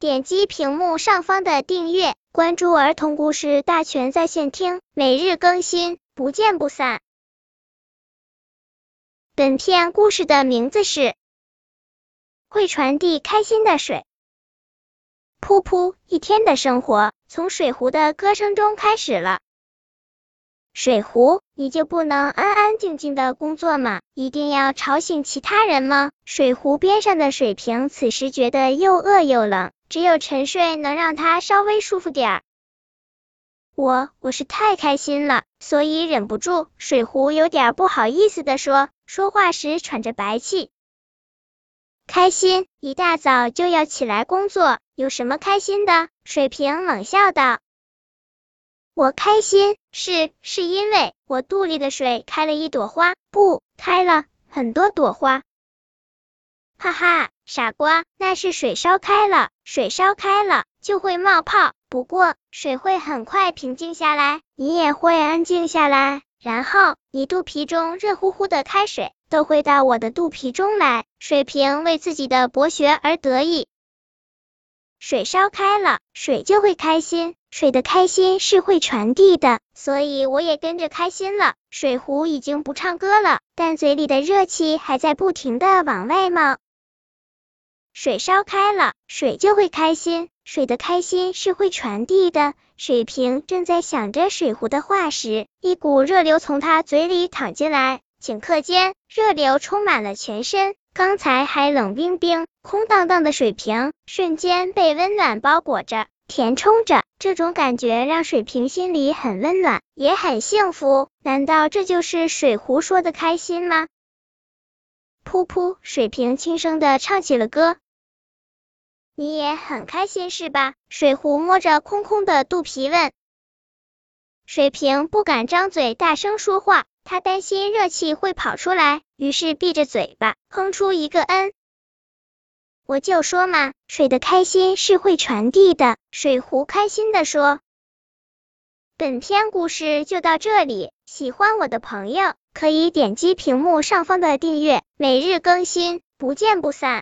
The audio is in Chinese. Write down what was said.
点击屏幕上方的订阅，关注儿童故事大全在线听，每日更新，不见不散。本片故事的名字是《会传递开心的水》。噗噗，一天的生活从水壶的歌声中开始了。水壶，你就不能安安静静的工作吗？一定要吵醒其他人吗？水壶边上的水瓶此时觉得又饿又冷，只有沉睡能让他稍微舒服点儿。我我是太开心了，所以忍不住。水壶有点不好意思的说，说话时喘着白气。开心，一大早就要起来工作，有什么开心的？水瓶冷笑道。我开心，是是因为我肚里的水开了一朵花，不，开了很多朵花。哈哈，傻瓜，那是水烧开了，水烧开了就会冒泡，不过水会很快平静下来，你也会安静下来，然后你肚皮中热乎乎的开水都会到我的肚皮中来。水瓶为自己的博学而得意。水烧开了，水就会开心。水的开心是会传递的，所以我也跟着开心了。水壶已经不唱歌了，但嘴里的热气还在不停的往外冒。水烧开了，水就会开心。水的开心是会传递的。水瓶正在想着水壶的话时，一股热流从他嘴里淌进来，顷刻间，热流充满了全身。刚才还冷冰冰、空荡荡的水瓶，瞬间被温暖包裹着，填充着。这种感觉让水瓶心里很温暖，也很幸福。难道这就是水壶说的开心吗？噗噗，水瓶轻声的唱起了歌。你也很开心是吧？水壶摸着空空的肚皮问。水瓶不敢张嘴大声说话。他担心热气会跑出来，于是闭着嘴巴，哼出一个嗯。我就说嘛，水的开心是会传递的。水壶开心的说。本篇故事就到这里，喜欢我的朋友可以点击屏幕上方的订阅，每日更新，不见不散。